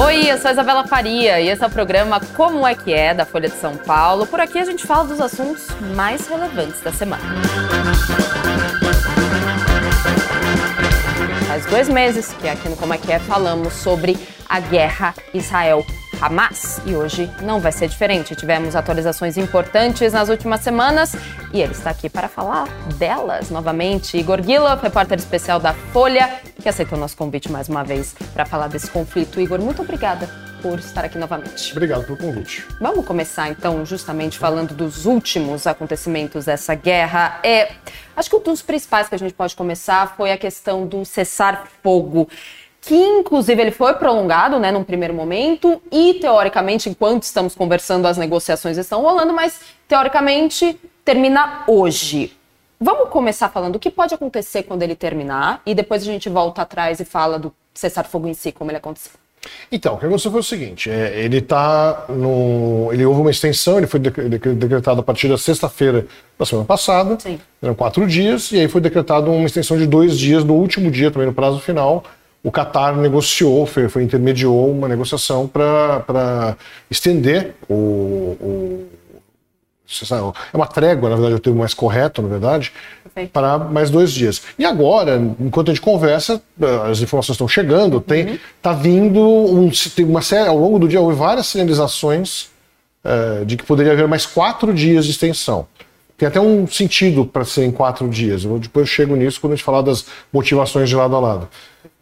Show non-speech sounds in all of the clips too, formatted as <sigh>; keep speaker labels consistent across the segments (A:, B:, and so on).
A: Oi, eu sou a Isabela Faria e esse é o programa Como é que é da Folha de São Paulo. Por aqui a gente fala dos assuntos mais relevantes da semana. Faz dois meses que aqui no Como é que é falamos sobre a guerra Israel Hamas. E hoje não vai ser diferente. Tivemos atualizações importantes nas últimas semanas e ele está aqui para falar delas novamente. Igor Guila, repórter especial da Folha, que aceitou nosso convite mais uma vez para falar desse conflito. Igor, muito obrigada por estar aqui novamente.
B: Obrigado pelo convite.
A: Vamos começar então justamente falando dos últimos acontecimentos dessa guerra. É, acho que um dos principais que a gente pode começar foi a questão do cessar-fogo que inclusive ele foi prolongado, né, num primeiro momento, e teoricamente, enquanto estamos conversando, as negociações estão rolando, mas teoricamente termina hoje. Vamos começar falando o que pode acontecer quando ele terminar, e depois a gente volta atrás e fala do cessar-fogo em si, como ele aconteceu.
B: Então, o que aconteceu foi o seguinte: é, ele está no. Ele houve uma extensão, ele foi decretado a partir da sexta-feira da semana passada. Sim. Eram quatro dias, e aí foi decretado uma extensão de dois dias no último dia, também no prazo final, o Qatar negociou, foi, foi intermediou uma negociação para estender o, o, É uma trégua, na verdade, o termo mais correto, na verdade, para mais dois dias. E agora, enquanto a gente conversa, as informações estão chegando, tem uhum. tá vindo um, tem uma série, ao longo do dia, houve várias sinalizações uh, de que poderia haver mais quatro dias de extensão. Tem até um sentido para serem quatro dias. Eu, depois eu chego nisso quando a gente falar das motivações de lado a lado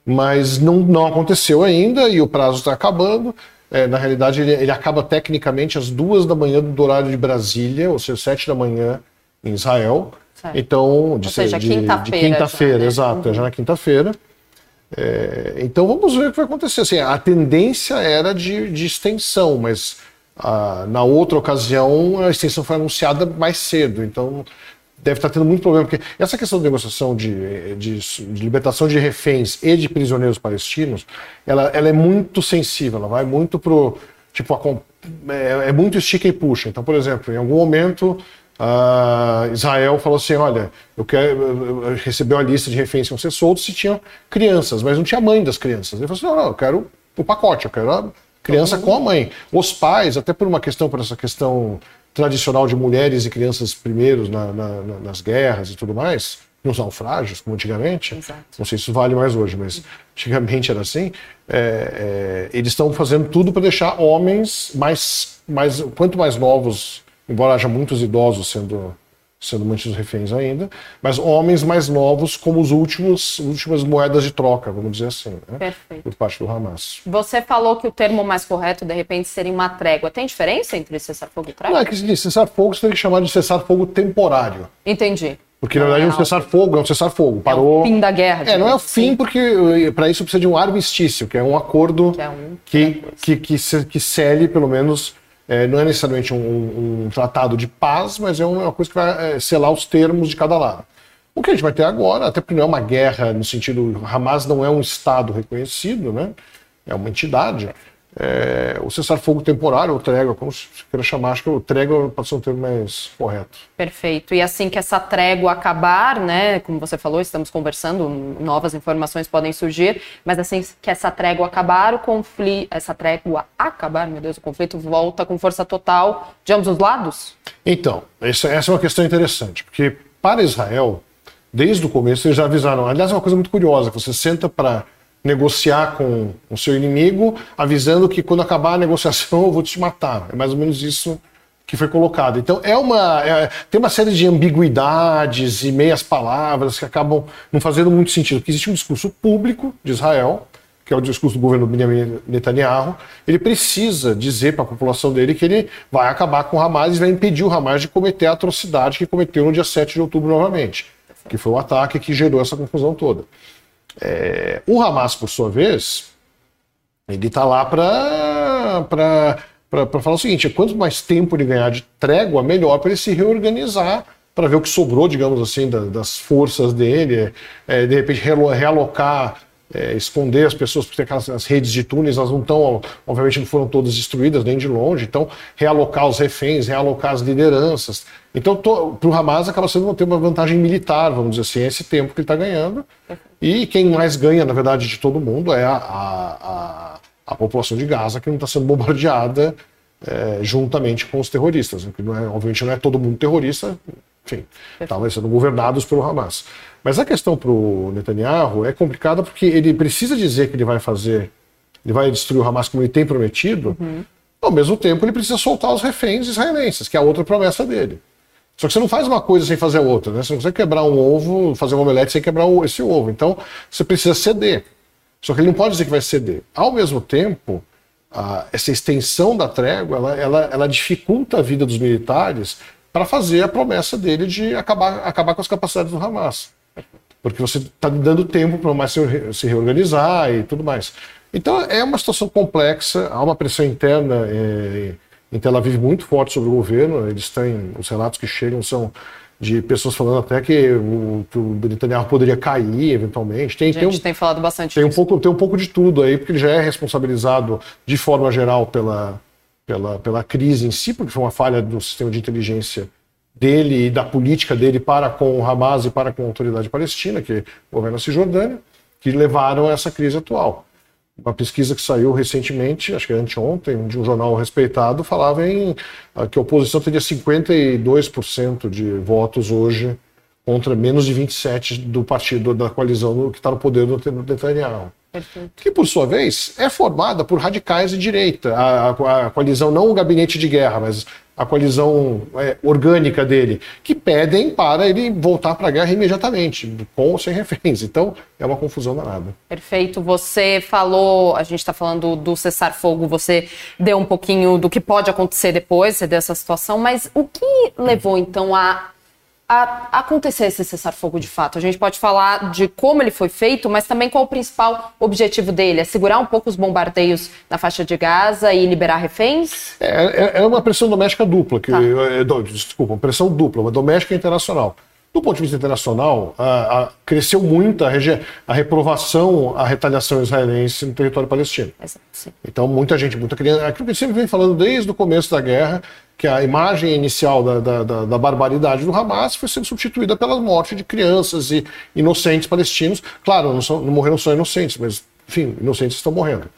B: mas não, não aconteceu ainda e o prazo está acabando. É, na realidade, ele, ele, acaba tecnicamente às duas da manhã do horário de Brasília, ou seja, sete da manhã em Israel. Certo. Então,
A: de, seja, de quinta-feira.
B: Quinta-feira, né? exato, uhum. já na quinta-feira. É, então vamos ver o que vai acontecer. Assim, a tendência era de, de extensão, mas ah, na outra ocasião a extensão foi anunciada mais cedo. Então deve estar tendo muito problema, porque essa questão de negociação de, de, de, libertação de reféns e de prisioneiros palestinos, ela, ela é muito sensível, ela vai muito pro. Tipo, a, é, é, muito estica e puxa. Então, por exemplo, em algum momento. Uh, Israel falou assim: olha, eu quero recebeu a lista de reféns que vão ser soltos se tinham crianças, mas não tinha mãe das crianças. Ele falou assim: não, não, eu quero o pacote, eu quero a criança com a mãe. Os pais, até por uma questão, por essa questão tradicional de mulheres e crianças primeiros na, na, nas guerras e tudo mais, nos naufrágios, como antigamente. Exato. Não sei se isso vale mais hoje, mas antigamente era assim. É, é, eles estão fazendo tudo para deixar homens mais, mais, quanto mais novos, embora haja muitos idosos sendo sendo muitos reféns ainda, mas homens mais novos como os últimos últimas moedas de troca, vamos dizer assim, né? Perfeito. por parte do Hamas.
A: Você falou que o termo mais correto, de repente, seria uma trégua. Tem diferença entre cessar-fogo e trégua?
B: Não, é que cessar-fogo você tem que chamar de cessar-fogo temporário.
A: Entendi.
B: Porque, na verdade, é um cessar-fogo é um cessar-fogo. Parou...
A: É o fim da guerra.
B: É, não é o fim, assim. porque eh, para isso precisa de um armistício, que é um acordo que, é um... que, que, que, que cele, pelo menos, é, não é necessariamente um, um, tratado de paz, mas é uma coisa que vai é, selar os termos de cada lado. O que a gente vai ter agora, até porque não é uma guerra no sentido. Hamas não é um Estado reconhecido, né? é uma entidade é, o cessar-fogo temporário, ou trégua, como se queira chamar, acho que o trégua pode ser um termo mais correto.
A: Perfeito. E assim que essa trégua acabar, né, como você falou, estamos conversando, novas informações podem surgir, mas assim que essa trégua acabar, o conflito, essa trégua acabar, meu Deus, o conflito volta com força total de ambos os lados?
B: Então, essa, essa é uma questão interessante, porque para Israel, desde o começo, eles já avisaram. Aliás, é uma coisa muito curiosa, você senta para negociar com o seu inimigo, avisando que quando acabar a negociação <laughs> eu vou te matar. É mais ou menos isso que foi colocado. Então é uma é, tem uma série de ambiguidades e meias palavras que acabam não fazendo muito sentido. Porque existe um discurso público de Israel, que é o discurso do governo Benjamin Netanyahu, ele precisa dizer para a população dele que ele vai acabar com o Hamas e vai impedir o Hamas de cometer a atrocidade que cometeu no dia 7 de outubro novamente, que foi o ataque que gerou essa confusão toda. É, o Hamas, por sua vez, ele está lá para falar o seguinte: quanto mais tempo ele ganhar de trégua, melhor para ele se reorganizar, para ver o que sobrou, digamos assim, da, das forças dele, é, de repente realocar é, esconder as pessoas, porque aquelas as redes de túneis, elas não estão, obviamente não foram todas destruídas nem de longe, então realocar os reféns, realocar as lideranças. Então, para o Hamas acaba sendo ter uma vantagem militar, vamos dizer assim, esse tempo que ele está ganhando. E quem mais ganha, na verdade, de todo mundo é a, a, a a população de Gaza que não está sendo bombardeada é, juntamente com os terroristas. Né? Não é, obviamente não é todo mundo terrorista, enfim, estavam sendo governados pelo Hamas. Mas a questão para o Netanyahu é complicada porque ele precisa dizer que ele vai fazer, ele vai destruir o Hamas como ele tem prometido, uhum. ao mesmo tempo ele precisa soltar os reféns israelenses, que é a outra promessa dele. Só que você não faz uma coisa sem fazer outra, né? Você não consegue quebrar um ovo, fazer um omelete sem quebrar esse ovo. Então, você precisa ceder. Só que ele não pode dizer que vai ceder. Ao mesmo tempo, a, essa extensão da trégua, ela, ela, ela dificulta a vida dos militares para fazer a promessa dele de acabar, acabar com as capacidades do Hamas. Porque você está dando tempo para o Hamas se, se reorganizar e tudo mais. Então, é uma situação complexa, há uma pressão interna... É, em Tel Aviv muito forte sobre o governo. Eles têm, os relatos que chegam são de pessoas falando até que o, que o Netanyahu poderia cair eventualmente.
A: Tem, a gente tem, um, tem falado bastante
B: tem um pouco Tem um pouco de tudo aí, porque ele já é responsabilizado de forma geral pela, pela, pela crise em si, porque foi uma falha do sistema de inteligência dele e da política dele para com o Hamas e para com a autoridade palestina, que governa a Cisjordânia, que levaram a essa crise atual uma pesquisa que saiu recentemente, acho que é anteontem, de um jornal respeitado, falava em ah, que a oposição teria 52% de votos hoje contra menos de 27 do partido da coalizão que está no poder do Netanyahu. Perfeito. Que, por sua vez, é formada por radicais de direita. A, a, a coalizão, não o gabinete de guerra, mas a coalizão é, orgânica dele, que pedem para ele voltar para a guerra imediatamente, com ou sem reféns. Então, é uma confusão danada.
A: Perfeito. Você falou, a gente está falando do cessar-fogo, você deu um pouquinho do que pode acontecer depois dessa situação, mas o que levou, então, a a acontecer esse cessar-fogo de fato? A gente pode falar de como ele foi feito, mas também qual o principal objetivo dele? É segurar um pouco os bombardeios na faixa de Gaza e liberar reféns?
B: É, é, é uma pressão doméstica dupla, que, tá. é, desculpa, uma pressão dupla, uma doméstica e internacional. Do ponto de vista internacional, a, a, cresceu muito a, a, reprovação, a retaliação israelense no território palestino. Exato, então, muita gente, muita criança. Aquilo que a gente sempre vem falando desde o começo da guerra, que a imagem inicial da, da, da, da, barbaridade do Hamas foi sendo substituída pela morte de crianças e inocentes palestinos. Claro, não, são, não morreram só inocentes, mas, enfim, inocentes estão morrendo.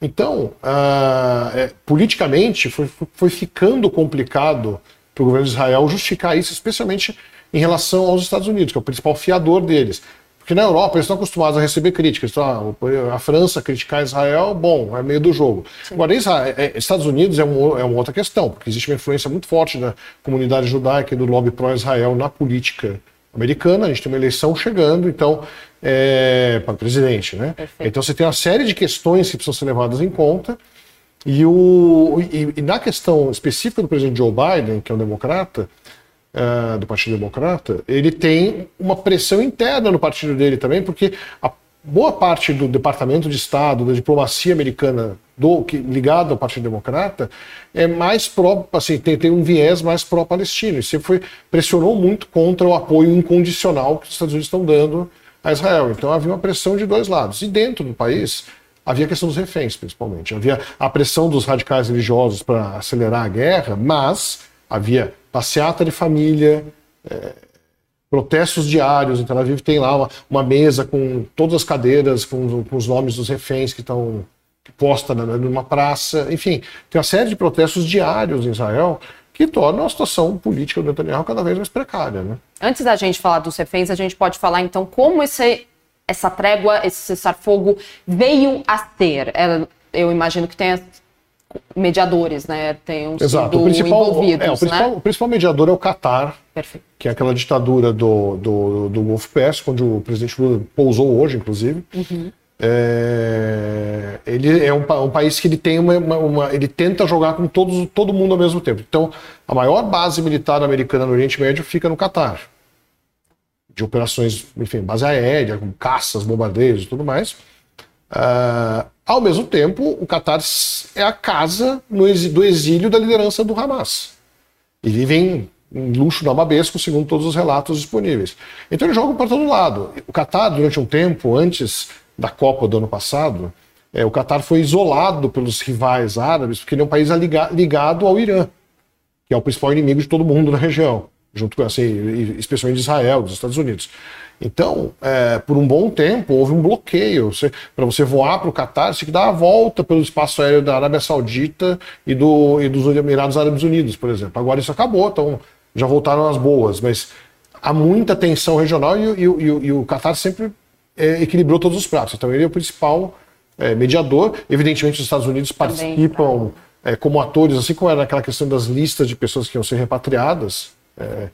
B: Então, uh, é, politicamente, foi, foi ficando complicado para o governo de Israel justificar isso, especialmente em relação aos Estados Unidos, que é o principal fiador deles. Porque na Europa eles estão acostumados a receber críticas. Então, a França criticar Israel, bom, é meio do jogo. Sim. Agora, Israel, é, Estados Unidos é, um, é uma outra questão, porque existe uma influência muito forte da comunidade judaica e do lobby pró-Israel na política americana. A gente tem uma eleição chegando, então, é, para presidente, né? Perfeito. Então você tem uma série de questões que precisam ser levadas em conta. E, o, e, e na questão específica do presidente Joe Biden, que é um democrata, uh, do Partido Democrata, ele tem uma pressão interna no partido dele também, porque a boa parte do Departamento de Estado, da diplomacia americana do que ligado ao Partido Democrata é mais pró, assim, tem, tem um viés mais pró-palestino. E sempre foi pressionou muito contra o apoio incondicional que os Estados Unidos estão dando a Israel. Então havia uma pressão de dois lados. E dentro do país havia a questão dos reféns, principalmente. Havia a pressão dos radicais religiosos para acelerar a guerra, mas havia passeata de família, é, protestos diários. Em Tel Aviv tem lá uma, uma mesa com todas as cadeiras, com, com os nomes dos reféns que estão posta numa praça. Enfim, tem uma série de protestos diários em Israel que tornam a situação política do Netanyahu cada vez mais precária. Né?
A: Antes da gente falar dos reféns, a gente pode falar então como esse, essa trégua, esse cessar-fogo veio a ter. Eu imagino que tenha mediadores, né? Tenham Exato.
B: sido o principal, envolvidos, é, o, principal, né? o principal mediador é o Catar, Perfeito. que é aquela ditadura do, do, do Golfo Pérsico, onde o presidente Lula pousou hoje, inclusive. Uhum. É, ele é um, um, país que ele tem uma, uma, uma, ele tenta jogar com todos, todo mundo ao mesmo tempo. Então, a maior base militar americana no Oriente Médio fica no Catar. De operações, enfim, base aérea, com caças, bombardeios e tudo mais. Uh, ao mesmo tempo, o Qatar é a casa do exílio da liderança do Hamas. E vivem em luxo nababesco, segundo todos os relatos disponíveis. Então eles jogam para todo lado. O Qatar, durante um tempo, antes da Copa do ano passado, é, o Qatar foi isolado pelos rivais árabes, porque ele é um país ligado ao Irã, que é o principal inimigo de todo mundo na região. Junto com assim, especialmente Israel, dos Estados Unidos. Então, é, por um bom tempo, houve um bloqueio. Para você voar para o Catar, você tem que dar a volta pelo espaço aéreo da Arábia Saudita e, do, e dos Emirados Árabes Unidos, por exemplo. Agora isso acabou, então já voltaram as boas, mas há muita tensão regional e, e, e, o Catar sempre é, equilibrou todos os pratos. Então ele é o principal é, mediador. Evidentemente, os Estados Unidos participam é, como atores, assim como era naquela questão das listas de pessoas que iam ser repatriadas. É,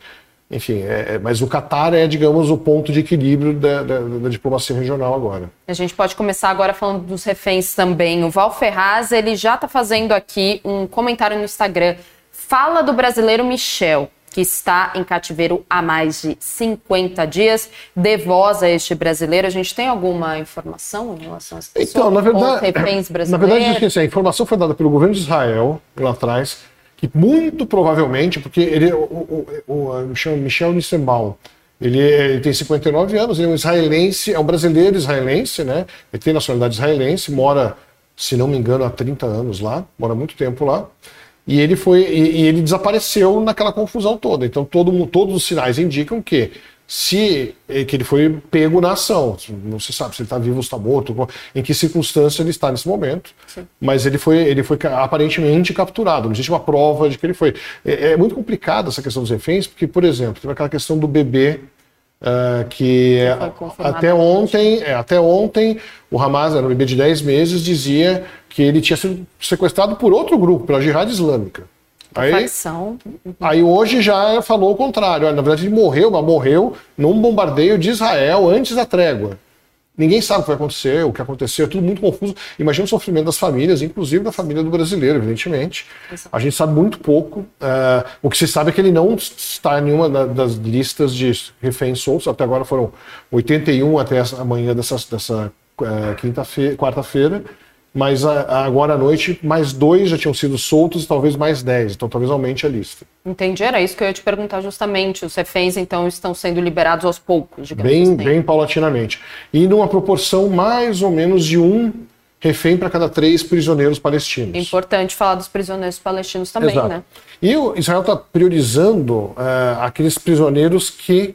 B: enfim, é, é, mas o Catar é, digamos, o ponto de equilíbrio da, da, da, diplomacia regional agora.
A: A gente pode começar agora falando dos reféns também. O Val Ferraz, ele já está fazendo aqui um comentário no Instagram. Fala do brasileiro Michel, que está em cativeiro há mais de 50 dias. Dê voz a este brasileiro. A gente tem alguma informação em relação a essa
B: pessoa? Então, na verdade? Na verdade, a informação foi dada pelo governo de Israel lá atrás que muito provavelmente, porque ele, o, o, o, Michel Nissenbaum, ele, ele, tem 59 anos, ele é um israelense, é um brasileiro israelense, né? Ele tem nacionalidade israelense, mora, se não me engano, há 30 anos lá, mora muito tempo lá. E ele foi e, e ele desapareceu naquela confusão toda. Então todo, todos os sinais indicam que se eh, que ele foi pego na ação. Não se sabe se ele está vivo ou está morto, em que circunstância ele está nesse momento. Sim. Mas ele foi, ele foi aparentemente capturado. Não existe uma prova de que ele foi. É, é muito complicada essa questão dos reféns, porque, por exemplo, teve aquela questão do bebê. Uh, que até ontem, é, até ontem o Hamas, era um bebê de 10 meses, dizia que ele tinha sido sequestrado por outro grupo, pela Jihad Islâmica. Aí, facção. aí hoje já falou o contrário. Olha, na verdade, ele morreu, mas morreu num bombardeio de Israel antes da trégua. Ninguém sabe o que vai acontecer, o que aconteceu, é tudo muito confuso. Imagina o sofrimento das famílias, inclusive da família do brasileiro, evidentemente. Exato. A gente sabe muito pouco. Uh, o que se sabe é que ele não está em nenhuma das listas de reféns soltos. Até agora foram 81 até amanhã dessa, dessa uh, quinta-feira, quarta-feira mas agora à noite mais dois já tinham sido soltos e talvez mais dez, então talvez aumente a lista.
A: Entendi, era isso que eu ia te perguntar justamente. Os reféns então estão sendo liberados aos poucos, digamos
B: bem, assim. Bem paulatinamente. E numa proporção mais ou menos de um refém para cada três prisioneiros palestinos.
A: É importante falar dos prisioneiros palestinos também, Exato. né?
B: E o Israel está priorizando uh, aqueles prisioneiros que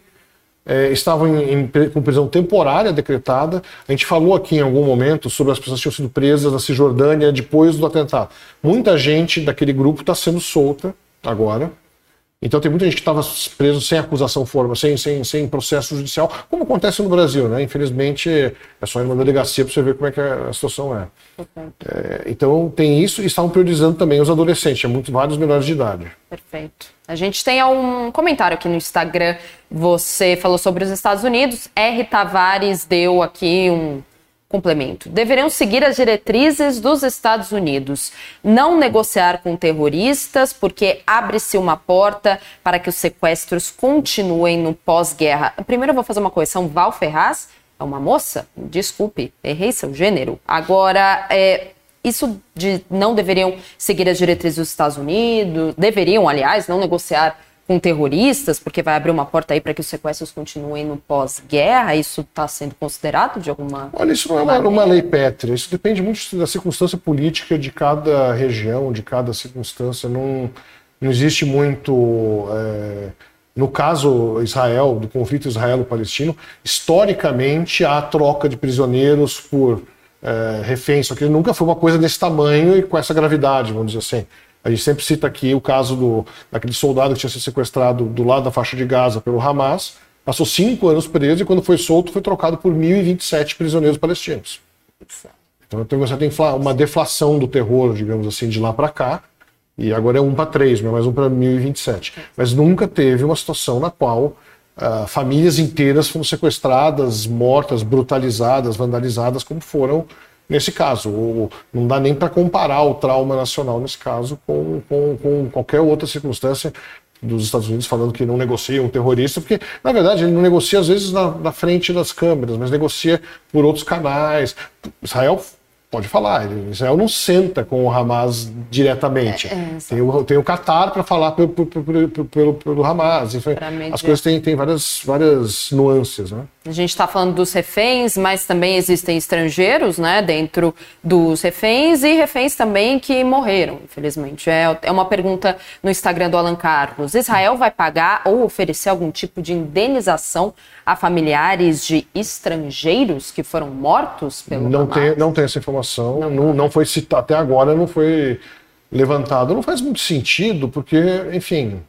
B: é, estavam em, em, com prisão temporária decretada. A gente falou aqui em algum momento sobre as pessoas que tinham sido presas na Cisjordânia depois do atentado. Muita gente daquele grupo está sendo solta agora. Então tem muita gente que estava preso sem acusação formal, sem, sem, sem processo judicial, como acontece no Brasil, né? Infelizmente é só ir numa delegacia para você ver como é que a situação é. é. Então tem isso e estavam priorizando também os adolescentes, é muito vários menores de idade.
A: Perfeito. A gente tem um comentário aqui no Instagram. Você falou sobre os Estados Unidos. R. Tavares deu aqui um complemento. Deveriam seguir as diretrizes dos Estados Unidos. Não negociar com terroristas, porque abre-se uma porta para que os sequestros continuem no pós-guerra. Primeiro eu vou fazer uma correção. Val Ferraz é uma moça? Desculpe, errei seu gênero. Agora, é, isso de não deveriam seguir as diretrizes dos Estados Unidos, deveriam, aliás, não negociar com terroristas, porque vai abrir uma porta aí para que os sequestros continuem no pós-guerra? Isso está sendo considerado de alguma
B: Olha, isso não é uma, uma, lei pétrea, isso depende muito da circunstância política de cada região, de cada circunstância. Não, não existe muito. É... No caso Israel, do conflito israelo-palestino, historicamente há troca de prisioneiros por é, refém, só que nunca foi uma coisa desse tamanho e com essa gravidade, vamos dizer assim. A gente sempre cita aqui o caso do, daquele soldado que tinha sido sequestrado do lado da faixa de Gaza pelo Hamas, passou cinco anos preso e quando foi solto foi trocado por 1.027 prisioneiros palestinos. Então você tem uma deflação do terror, digamos assim, de lá para cá, e agora é um para três, é mais um para 1.027. Mas nunca teve uma situação na qual Uh, famílias inteiras foram sequestradas, mortas, brutalizadas, vandalizadas, como foram nesse caso. O, não dá nem para comparar o trauma nacional nesse caso com, com, com, qualquer outra circunstância dos Estados Unidos falando que não negocia um terrorista, porque na verdade ele não negocia às vezes na, na frente das câmeras, mas negocia por outros canais. Israel pode falar. Israel não senta com o Hamas diretamente. É, é, tem, o, tem o Qatar para falar pelo, pelo, pelo, pelo Hamas. Enfim, as coisas têm, têm várias, várias nuances. Né?
A: A gente está falando dos reféns, mas também existem estrangeiros né, dentro dos reféns e reféns também que morreram, infelizmente. É, é uma pergunta no Instagram do Alan Carlos. Israel vai pagar ou oferecer algum tipo de indenização a familiares de estrangeiros que foram mortos pelo
B: não Hamas? Tem, não tem essa informação, não, não, não foi citado, até agora não foi levantado. Não faz muito sentido, porque, enfim...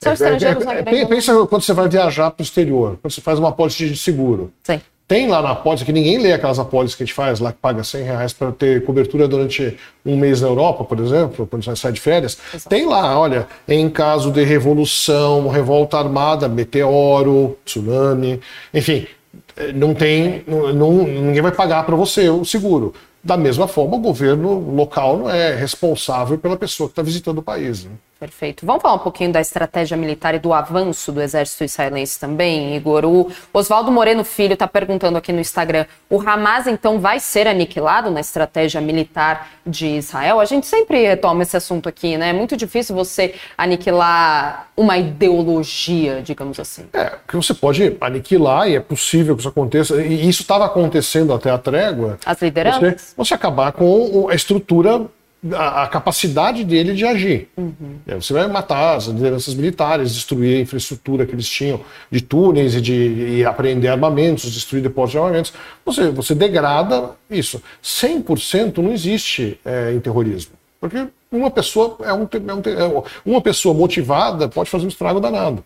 A: São é, é,
B: é, Pensa quando você vai viajar para o exterior, quando você faz uma apólice de seguro.
A: Sim.
B: Tem lá na apólice, que ninguém lê aquelas apólices que a gente faz lá, que paga 100 reais para ter cobertura durante um mês na Europa, por exemplo, quando você sai de férias. Exato. Tem lá, olha, em caso de revolução, revolta armada, meteoro, tsunami, enfim, não tem, não, ninguém vai pagar para você o seguro. Da mesma forma, o governo local não é responsável pela pessoa que está visitando o país. Né?
A: Perfeito. Vamos falar um pouquinho da estratégia militar e do avanço do exército israelense também, Igor. O Oswaldo Moreno Filho está perguntando aqui no Instagram: o Hamas então vai ser aniquilado na estratégia militar de Israel? A gente sempre retoma esse assunto aqui, né? É muito difícil você aniquilar uma ideologia, digamos assim.
B: É, que você pode aniquilar e é possível que isso aconteça. E isso estava acontecendo até a trégua.
A: As lideranças?
B: Você, você acabar com a estrutura a, a, capacidade dele de agir. Uhum. Você vai matar as lideranças militares, destruir a infraestrutura que eles tinham de túneis e de e apreender armamentos, destruir depósitos de armamentos. Você, você degrada isso. 100% não existe é, em terrorismo. Porque uma pessoa, é um, é um, é uma pessoa motivada pode fazer um estrago danado.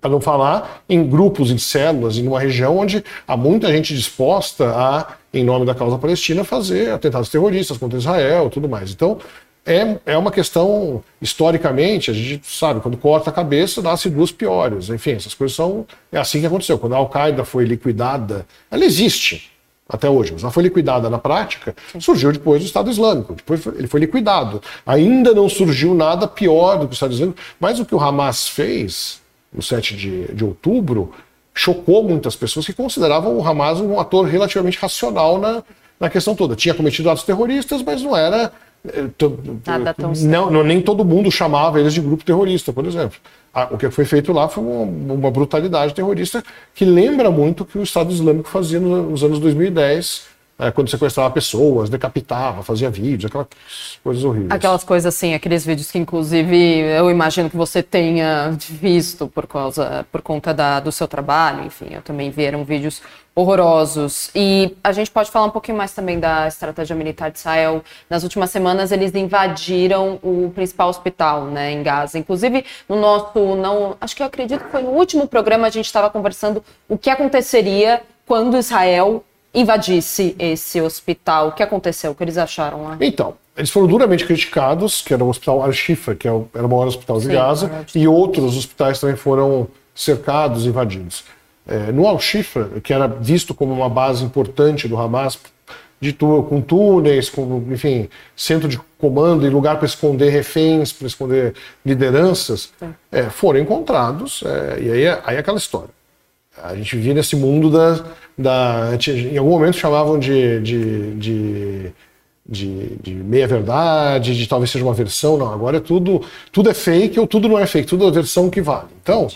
B: Para não falar em grupos, em células, em uma região onde há muita gente disposta a, em nome da causa palestina, fazer atentados terroristas contra Israel e tudo mais. Então, é, é uma questão, historicamente, a gente sabe, quando corta a cabeça, nasce duas piores. Enfim, essas coisas são. É assim que aconteceu. Quando a Al-Qaeda foi liquidada, ela existe até hoje, mas ela foi liquidada na prática, surgiu depois do Estado Islâmico. Depois ele foi liquidado. Ainda não surgiu nada pior do que o Estado Islâmico, mas o que o Hamas fez no 7 de, de outubro, chocou muitas pessoas que consideravam o Hamas um ator relativamente racional na, na questão toda. Tinha cometido atos terroristas, mas não era. Eh, Nada tão não, não, nem todo mundo chamava eles de grupo terrorista, por exemplo. O que foi feito lá foi uma, uma brutalidade terrorista que lembra muito o que o Estado Islâmico fazia nos anos 2010 é, quando sequestrava pessoas, decapitava, fazia vídeos, aquelas coisas horríveis.
A: Aquelas coisas assim, aqueles vídeos que inclusive eu imagino que você tenha visto por causa, por conta da, do seu trabalho, enfim, eu também vi, eram vídeos horrorosos. E a gente pode falar um pouquinho mais também da estratégia militar de Israel. Nas últimas semanas eles invadiram o principal hospital, né, em Gaza. Inclusive no nosso, não, acho que eu acredito que foi no último programa a gente estava conversando o que aconteceria quando Israel invadisse esse hospital. O que aconteceu? O que eles acharam lá?
B: Então, eles foram duramente criticados, que era o hospital Al-Shifa, que é era o maior hospital de Sim, Gaza, e outros hospitais também foram cercados, invadidos. É, no Al-Shifa, que era visto como uma base importante do Hamas, de tu, com túneis, com, enfim, centro de comando e lugar para esconder reféns, para esconder lideranças, é, foram encontrados. É, e aí, aí é aquela história. A gente vive nesse mundo da, da. Em algum momento chamavam de, de, de, de, de meia-verdade, de talvez seja uma versão. Não, agora é tudo, tudo é fake ou tudo não é fake, tudo é a versão que vale. Então,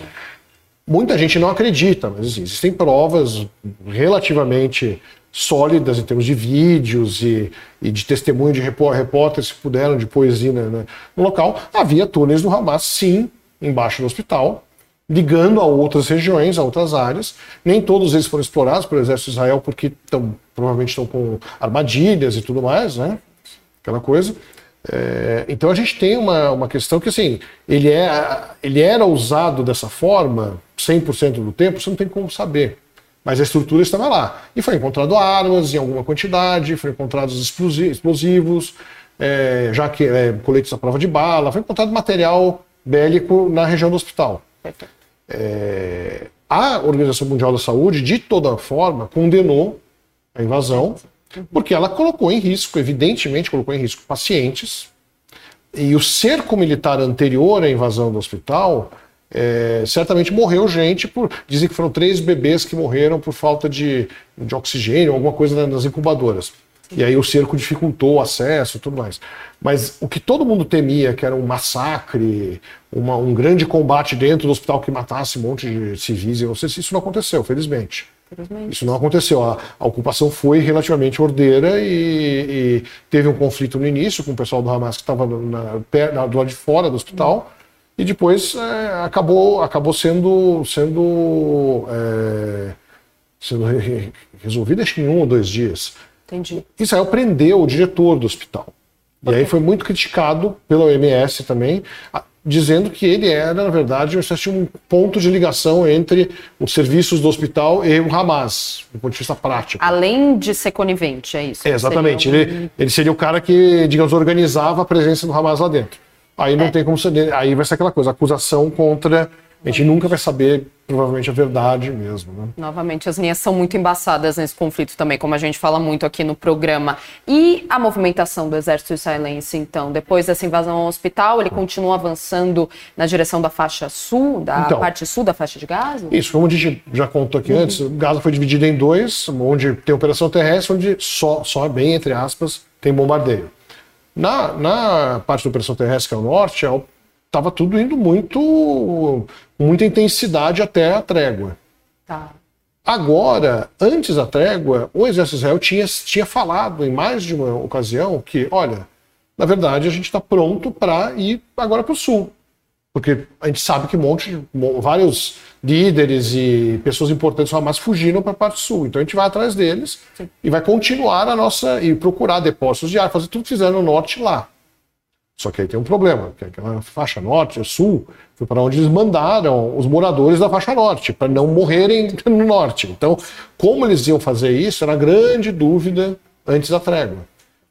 B: muita gente não acredita, mas assim, existem provas relativamente sólidas em termos de vídeos e, e de testemunho de repórteres que puderam de poesia né, no local. Havia túneis do Hamas, sim, embaixo do hospital ligando a outras regiões, a outras áreas. Nem todos eles foram explorados pelo exército de Israel porque tão, provavelmente estão com armadilhas e tudo mais, né? Aquela coisa. É, então a gente tem uma, uma questão que assim, ele, é, ele era usado dessa forma 100% do tempo, você não tem como saber. Mas a estrutura estava lá. E foi encontrado armas em alguma quantidade, foram encontrados explosivos, é, já que é, coletes à prova de bala, foi encontrado material bélico na região do hospital. É, a Organização Mundial da Saúde, de toda forma, condenou a invasão, porque ela colocou em risco, evidentemente colocou em risco pacientes, e o cerco militar anterior à invasão do hospital é, certamente morreu gente por. Dizem que foram três bebês que morreram por falta de, de oxigênio, alguma coisa nas incubadoras. E aí o cerco dificultou o acesso e tudo mais. Mas o que todo mundo temia, que era um massacre, uma, um grande combate dentro do hospital que matasse um monte de civis e vocês, isso não aconteceu, felizmente. felizmente. Isso não aconteceu. A, a, ocupação foi relativamente ordeira e, e, teve um conflito no início com o pessoal do Hamas que estava do lado de fora do hospital. E depois é, acabou, acabou sendo, sendo, é, sendo resolvido acho que em um ou dois dias.
A: Entendi.
B: Israel prendeu o diretor do hospital. Okay. E aí foi muito criticado pela OMS também, dizendo que ele era, na verdade, um ponto de ligação entre os serviços do hospital e o Hamas, do ponto de vista prático.
A: Além de ser conivente, é isso?
B: É, exatamente. Seria um... ele, ele seria o cara que, digamos, organizava a presença do Hamas lá dentro. Aí não é. tem como ser. Aí vai ser aquela coisa, acusação contra a gente nunca vai saber, provavelmente, a verdade mesmo. Né?
A: Novamente, as linhas são muito embaçadas nesse conflito também, como a gente fala muito aqui no programa. E a movimentação do exército israelense, então, depois dessa invasão ao hospital, ele continua avançando na direção da faixa sul, da então, parte sul da faixa de Gaza?
B: Isso, como a gente já contou aqui uhum. antes, Gaza foi dividida em dois, onde tem operação terrestre, onde só, só bem, entre aspas, tem bombardeio. Na, na parte da operação terrestre, que é o norte, é estava tudo indo muito muita intensidade até a trégua.
A: Tá.
B: Agora, antes da trégua, o exército Israel tinha, tinha falado em mais de uma ocasião que, olha, na verdade a gente está pronto para ir agora para o sul. Porque a gente sabe que um monte vários líderes e pessoas importantes do Hamas fugiram para a parte sul. Então a gente vai atrás deles Sim. e vai continuar a nossa. e procurar depósitos de ar, fazer tudo que fizeram no norte lá. Só que aí tem um problema, que aquela faixa norte, o sul, foi para onde eles mandaram os moradores da faixa norte, para não morrerem <laughs> no norte. Então, como eles iam fazer isso, era grande dúvida antes da trégua.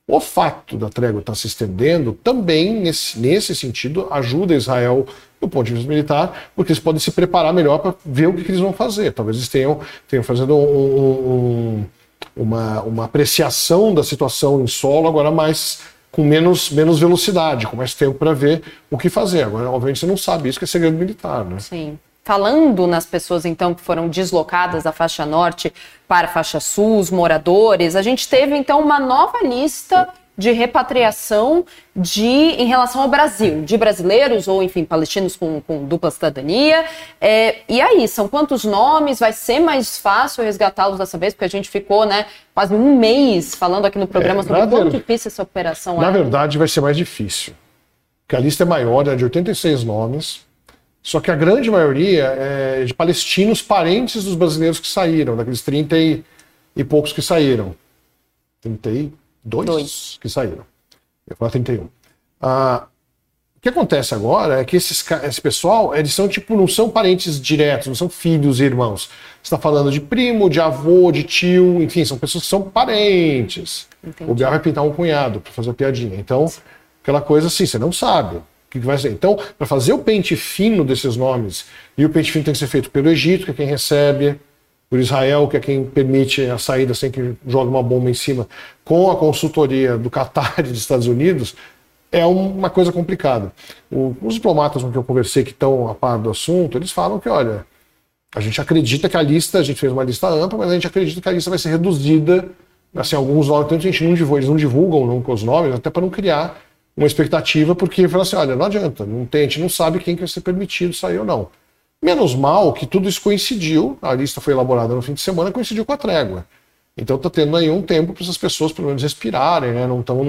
B: O fato da trégua estar tá se estendendo também, nesse, nesse sentido, ajuda Israel do ponto de vista militar, porque eles podem se preparar melhor para ver o que, que, eles vão fazer. Talvez eles tenham, tenham fazendo um, um, uma, uma apreciação da situação em solo agora mais com menos, menos velocidade, com mais tempo para ver o que fazer. Agora, obviamente, você não sabe isso, que é segredo militar, né?
A: Sim. Falando nas pessoas, então, que foram deslocadas da faixa norte para a faixa sul, os moradores, a gente teve, então, uma nova lista de repatriação de em relação ao Brasil, de brasileiros ou, enfim, palestinos com, com dupla cidadania. É, e aí, são quantos nomes? Vai ser mais fácil resgatá-los dessa vez? Porque a gente ficou, né, quase um mês falando aqui no programa é, sobre quão ver... difícil essa operação
B: na é. Na verdade, vai ser mais difícil. Porque a lista é maior, é de 86 nomes. Só que a grande maioria é de palestinos parentes dos brasileiros que saíram, daqueles 30 e, e poucos que saíram. 30 e Dois, Dois. que saíram. Eu falar 31. Ah, o que acontece agora é que esses, esse pessoal, eles são tipo, não são parentes diretos, não são filhos e irmãos. Você está falando de primo, de avô, de tio, enfim, são pessoas que são parentes. Entendi. O Biel vai pintar um cunhado para fazer a piadinha. Então, aquela coisa assim, você não sabe o que vai ser. Então, para fazer o pente fino desses nomes, e o pente fino tem que ser feito pelo Egito, que é quem recebe, por Israel, que é quem permite a saída sem que jogue uma bomba em cima, com a consultoria do Qatar e dos Estados Unidos, é uma coisa complicada. O, os diplomatas com que eu conversei que estão a par do assunto, eles falam que, olha, a gente acredita que a lista, a gente fez uma lista ampla, mas a gente acredita que a lista vai ser reduzida, assim, alguns nomes, tanto a gente não divulga, eles não divulgam os nomes, até para não criar uma expectativa, porque fala assim, olha, não adianta, não tem, a gente não sabe quem que vai ser permitido sair ou não. Menos mal que tudo isso coincidiu, a lista foi elaborada no fim de semana, coincidiu com a trégua. Então está tendo aí um tempo para essas pessoas pelo menos respirarem, né? Não estão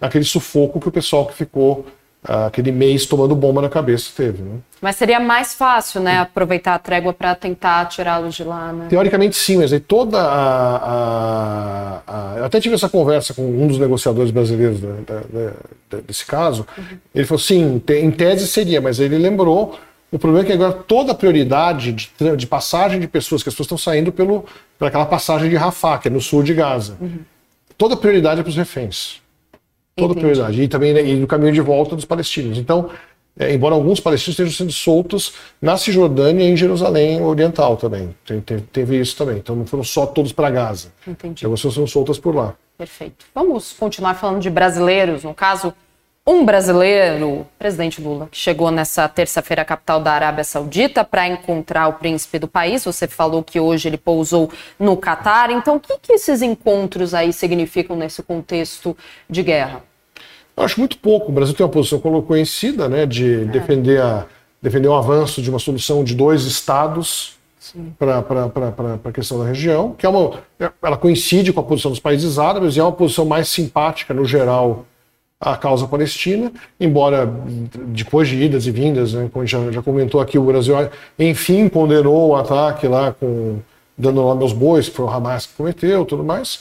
B: naquele sufoco que o pessoal que ficou uh, aquele mês tomando bomba na cabeça teve. Né?
A: Mas seria mais fácil, né? Aproveitar a trégua para tentar tirá-los de lá, né?
B: Teoricamente sim, mas aí toda a, a, a, Eu até tive essa conversa com um dos negociadores brasileiros da, da, da, desse caso. Uhum. Ele falou: sim, em tese seria, mas ele lembrou o problema é que agora toda a prioridade de, de passagem de pessoas, que as pessoas estão saindo pelo, aquela passagem de Rafah, que é no sul de Gaza. Uhum. Toda a prioridade é para os reféns. Toda a prioridade. E também né, e no caminho de volta dos palestinos. Então, é, embora alguns palestinos estejam sendo soltos na Cisjordânia e em Jerusalém Oriental também. Teve, teve isso também. Então não foram só todos para Gaza.
A: Entendi.
B: Algumas pessoas são soltas por lá.
A: Perfeito. Vamos continuar falando de brasileiros, no caso um brasileiro, presidente Lula, que chegou nessa terça-feira à capital da Arábia Saudita para encontrar o príncipe do país. Você falou que hoje ele pousou no Catar. Então, o que, que esses encontros aí significam nesse contexto de guerra?
B: Eu acho muito pouco. O Brasil tem uma posição conhecida né, de é. defender, a, defender o avanço de uma solução de dois estados para a questão da região, que é uma, ela coincide com a posição dos países árabes e é uma posição mais simpática, no geral, à causa palestina, embora depois de idas e vindas, né, como a já, já comentou aqui, o Brasil enfim condenou o ataque lá com dando nome aos bois, que foi o Hamas que cometeu tudo mais.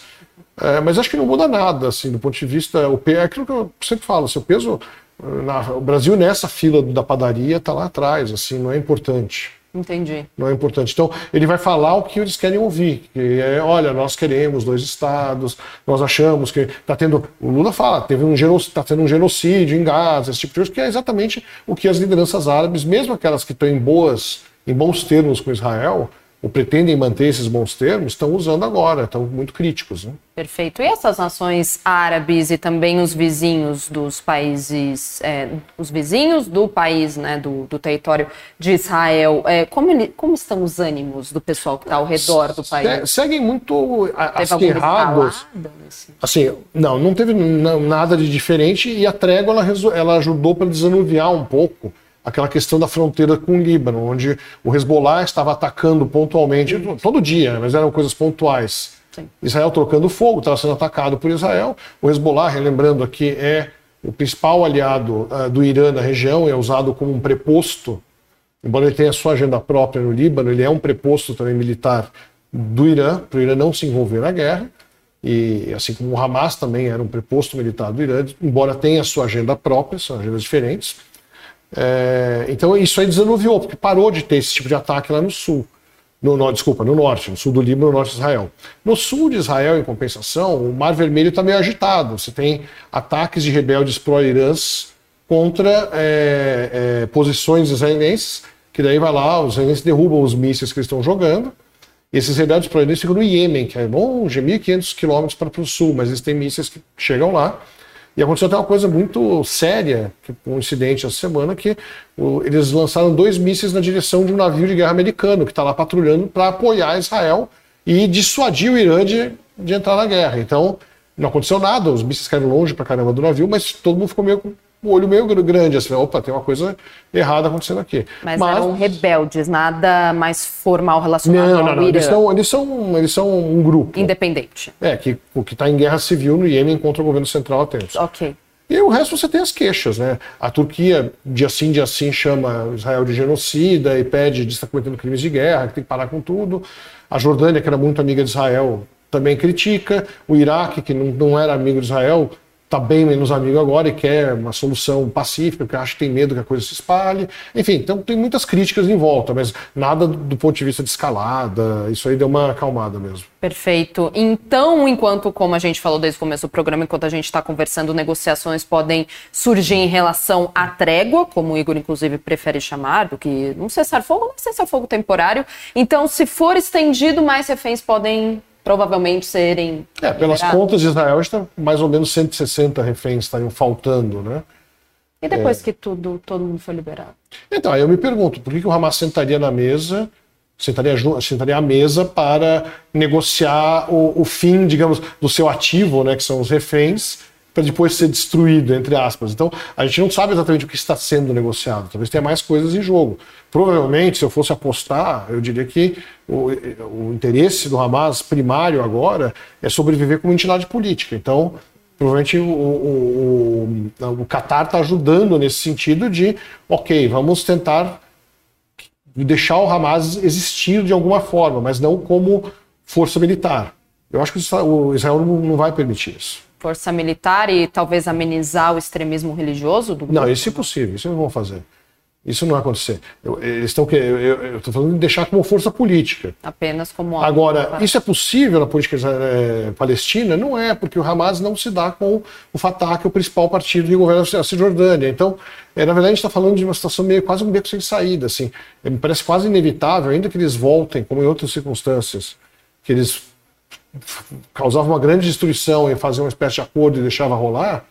B: É, mas acho que não muda nada, assim, do ponto de vista. O, é aquilo que eu sempre falo, assim, o peso. Na, o Brasil nessa fila da padaria está lá atrás, assim, não é importante.
A: Entendi.
B: Não é importante. Então, ele vai falar o que eles querem ouvir. Que é, olha, nós queremos dois estados, nós achamos que está tendo. O Lula fala, teve um está tendo um genocídio em Gaza, esse tipo de coisa, que é exatamente o que as lideranças árabes, mesmo aquelas que estão em boas, em bons termos com Israel, ou pretendem manter esses bons termos, estão usando agora, estão muito críticos. Né?
A: Perfeito. E essas nações árabes e também os vizinhos dos países, é, os vizinhos do país, né, do, do território de Israel, é, como, como estão os ânimos do pessoal que está ao redor do país?
B: seguem muito acirrados. Assim, não, não teve nada de diferente e a trégua ela, ela ajudou para desanuviar um pouco aquela questão da fronteira com o Líbano, onde o Hezbollah estava atacando pontualmente, todo dia, mas eram coisas pontuais. Sim. Israel trocando fogo, estava sendo atacado por Israel. O Hezbollah, relembrando aqui, é o principal aliado uh, do Irã na região, é usado como um preposto, embora ele tenha sua agenda própria no Líbano, ele é um preposto também militar do Irã, para o Irã não se envolver na guerra. E assim como o Hamas também era um preposto militar do Irã, embora tenha sua agenda própria, são agendas diferentes. É, então isso aí desanuviou, porque parou de ter esse tipo de ataque lá no sul. No, no, desculpa, no norte, no sul do Líbano, no norte de Israel. No sul de Israel, em compensação, o Mar Vermelho está meio agitado. Você tem ataques de rebeldes pró-irãs contra é, é, posições israelenses, que daí vai lá, os israelenses derrubam os mísseis que eles estão jogando. E esses rebeldes pró-irãs ficam no Iêmen, que é longe, 1.500 quilômetros para o sul, mas eles têm mísseis que chegam lá. E aconteceu até uma coisa muito séria, um incidente essa semana, que eles lançaram dois mísseis na direção de um navio de guerra americano que está lá patrulhando para apoiar Israel e dissuadir o Irã de, de entrar na guerra. Então, não aconteceu nada, os mísseis caíram longe para caramba do navio, mas todo mundo ficou meio o olho meio grande, assim, opa, tem uma coisa errada acontecendo aqui.
A: Mas, Mas eram rebeldes, nada mais formal relacionado não, ao não, não.
B: Irã. Eles são, eles, são, eles são um grupo.
A: Independente.
B: É, que, o que está em guerra civil no Iêmen contra o governo central há tempos.
A: Ok.
B: E o resto você tem as queixas, né? A Turquia, dia sim, dia sim, chama Israel de genocida e pede de estar cometendo crimes de guerra, que tem que parar com tudo. A Jordânia, que era muito amiga de Israel, também critica. O Iraque, que não, não era amigo de Israel, está bem menos amigo agora e quer uma solução pacífica, porque acha que tem medo que a coisa se espalhe. Enfim, então tem muitas críticas em volta, mas nada do ponto de vista de escalada, isso aí deu uma acalmada mesmo.
A: Perfeito. Então, enquanto, como a gente falou desde o começo do programa, enquanto a gente está conversando, negociações podem surgir em relação à trégua, como o Igor, inclusive, prefere chamar, do que um cessar-fogo, um cessar-fogo temporário. Então, se for estendido, mais reféns podem provavelmente serem.
B: É, pelas liberados. contas de Israel, está mais ou menos 160 reféns estariam faltando, né?
A: E depois é... que tudo, todo mundo foi liberado?
B: Então, aí eu me pergunto, por que, que o Hamas sentaria na mesa, sentaria, sentaria à mesa para negociar o, o fim, digamos, do seu ativo, né, que são os reféns, para depois ser destruído, entre aspas. Então, a gente não sabe exatamente o que está sendo negociado. Talvez tenha mais coisas em jogo. Provavelmente, se eu fosse apostar, eu diria que o, o interesse do Hamas primário agora é sobreviver como entidade política. Então, provavelmente o, o, o, o Qatar está ajudando nesse sentido de, ok, vamos tentar deixar o Hamas existir de alguma forma, mas não como força militar. Eu acho que o Israel não vai permitir isso
A: força militar e talvez amenizar o extremismo religioso do
B: Não, isso é impossível, isso não vão fazer. Isso não vai acontecer. Eu, eles estão eu estou falando de deixar como força política.
A: Apenas como
B: Agora, isso é possível na política é, palestina? Não é, porque o Hamas não se dá com o Fatah, que é o principal partido que governa a Cisjordânia. Então, é, na verdade, a gente está falando de uma situação meio quase um beco sem saída. Assim. É, me parece quase inevitável, ainda que eles voltem, como em outras circunstâncias, que eles causava uma grande destruição e fazia uma espécie de acordo e deixava rolar,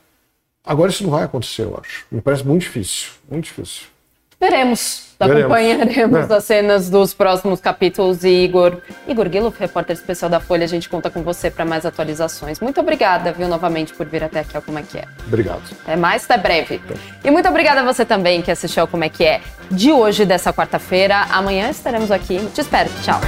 B: Agora isso não vai acontecer, eu acho. Me parece muito difícil, muito difícil.
A: Veremos.
B: Veremos.
A: Acompanharemos
B: É.
A: as cenas dos próximos capítulos. E Igor, Igor Guilo, repórter especial da Folha, a gente conta com você para mais atualizações. Muito obrigada, viu, novamente, por vir até aqui ao Como é que é.
B: Obrigado.
A: Até mais, até breve. E muito obrigada a você também que assistiu ao Como é que é de hoje, dessa quarta-feira. Amanhã estaremos aqui. Te espero. Tchau.